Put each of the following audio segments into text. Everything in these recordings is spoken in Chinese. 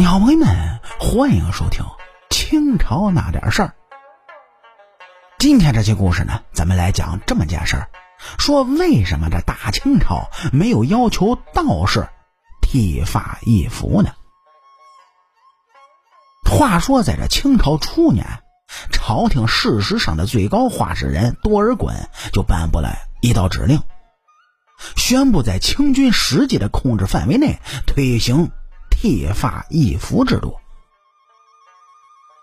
你好，朋友们，欢迎收听清朝那点事儿。今天这期故事呢，咱们来讲这么件事儿：说为什么这大清朝没有要求道士剃发易服呢？话说，在这清朝初年，朝廷事实上的最高话事人多尔衮就颁布了一道指令，宣布在清军实际的控制范围内推行。剃发易服制度，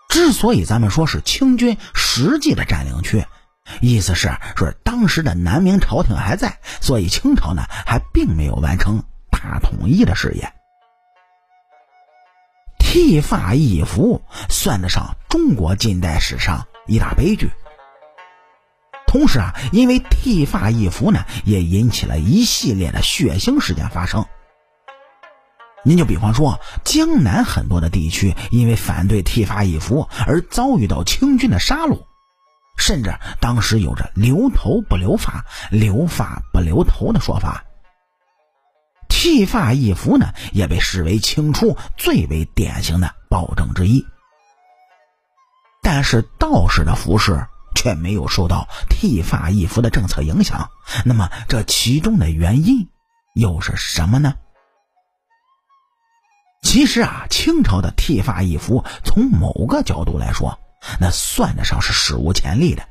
之所以咱们说是清军实际的占领区，意思是说当时的南明朝廷还在，所以清朝呢还并没有完成大统一的事业。剃发易服算得上中国近代史上一大悲剧。同时啊，因为剃发易服呢，也引起了一系列的血腥事件发生。您就比方说，江南很多的地区因为反对剃发易服而遭遇到清军的杀戮，甚至当时有着“留头不留发，留发不留头”的说法。剃发易服呢，也被视为清初最为典型的暴政之一。但是道士的服饰却没有受到剃发易服的政策影响，那么这其中的原因又是什么呢？其实啊，清朝的剃发易服，从某个角度来说，那算得上是史无前例的。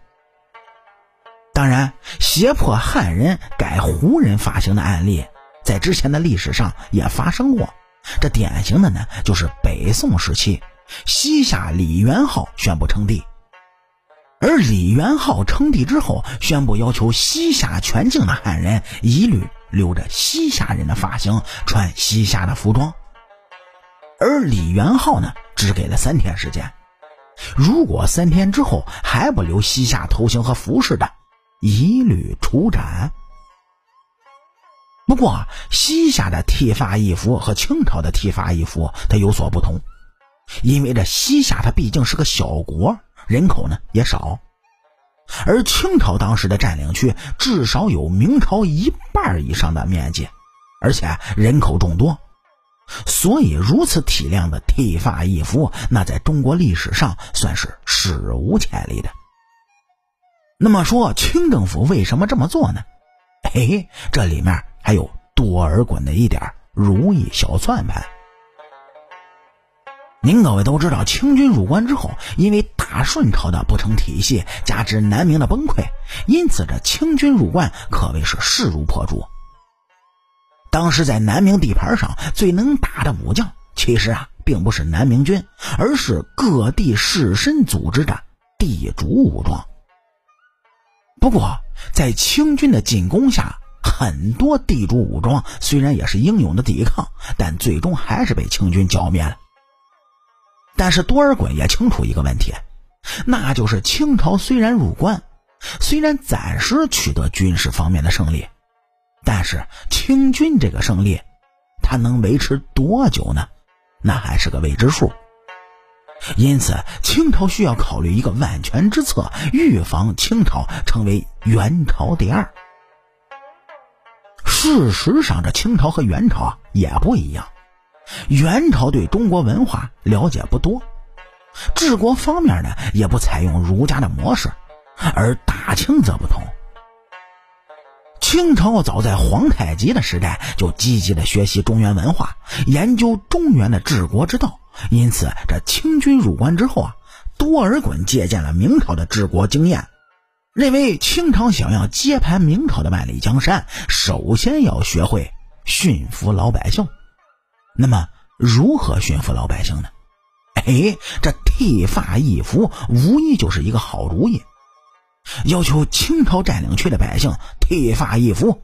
当然，胁迫汉人改胡人发型的案例，在之前的历史上也发生过。这典型的呢，就是北宋时期，西夏李元昊宣布称帝，而李元昊称帝之后，宣布要求西夏全境的汉人一律留着西夏人的发型，穿西夏的服装。而李元昊呢，只给了三天时间，如果三天之后还不留西夏头型和服饰的，一律处斩。不过，西夏的剃发易服和清朝的剃发易服它有所不同，因为这西夏它毕竟是个小国，人口呢也少，而清朝当时的占领区至少有明朝一半以上的面积，而且人口众多。所以，如此体量的剃发易服，那在中国历史上算是史无前例的。那么说，清政府为什么这么做呢？哎，这里面还有多尔衮的一点如意小算盘。您各位都知道，清军入关之后，因为大顺朝的不成体系，加之南明的崩溃，因此这清军入关可谓是势如破竹。当时在南明地盘上最能打的武将，其实啊，并不是南明军，而是各地士绅组织的地主武装。不过，在清军的进攻下，很多地主武装虽然也是英勇的抵抗，但最终还是被清军剿灭了。但是多尔衮也清楚一个问题，那就是清朝虽然入关，虽然暂时取得军事方面的胜利。但是清军这个胜利，他能维持多久呢？那还是个未知数。因此，清朝需要考虑一个万全之策，预防清朝成为元朝第二。事实上，这清朝和元朝也不一样。元朝对中国文化了解不多，治国方面呢也不采用儒家的模式，而大清则不同。清朝早在皇太极的时代就积极的学习中原文化，研究中原的治国之道。因此，这清军入关之后啊，多尔衮借鉴了明朝的治国经验，认为清朝想要接盘明朝的万里江山，首先要学会驯服老百姓。那么，如何驯服老百姓呢？哎，这剃发易服无疑就是一个好主意。要求清朝占领区的百姓剃发易服，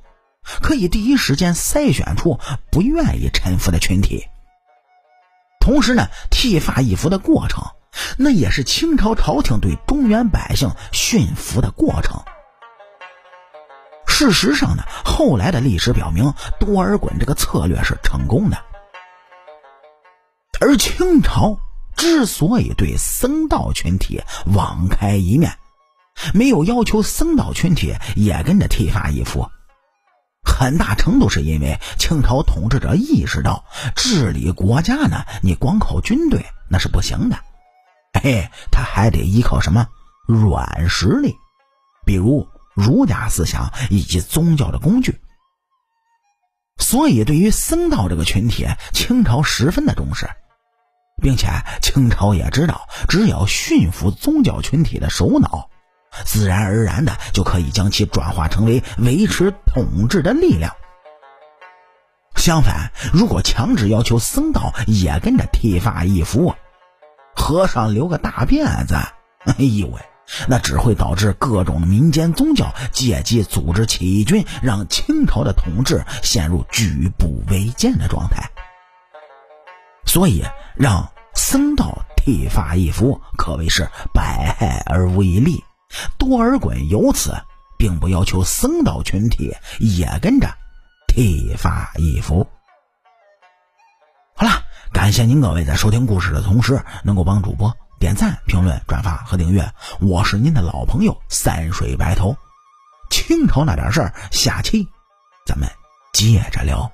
可以第一时间筛选出不愿意臣服的群体。同时呢，剃发易服的过程，那也是清朝朝廷对中原百姓驯服的过程。事实上呢，后来的历史表明，多尔衮这个策略是成功的。而清朝之所以对僧道群体网开一面，没有要求僧道群体也跟着剃发易服，很大程度是因为清朝统治者意识到治理国家呢，你光靠军队那是不行的，哎，他还得依靠什么软实力，比如儒家思想以及宗教的工具。所以，对于僧道这个群体，清朝十分的重视，并且清朝也知道，只要驯服宗教群体的首脑。自然而然的就可以将其转化成为维持统治的力量。相反，如果强制要求僧道也跟着剃发易服，和尚留个大辫子，哎呦喂，那只会导致各种民间宗教借机组织起义军，让清朝的统治陷入举步维艰的状态。所以，让僧道剃发易服可谓是百害而无一利。多尔衮由此并不要求僧道群体也跟着剃发易服。好了，感谢您各位在收听故事的同时，能够帮主播点赞、评论、转发和订阅。我是您的老朋友三水白头。清朝那点事儿，下期咱们接着聊。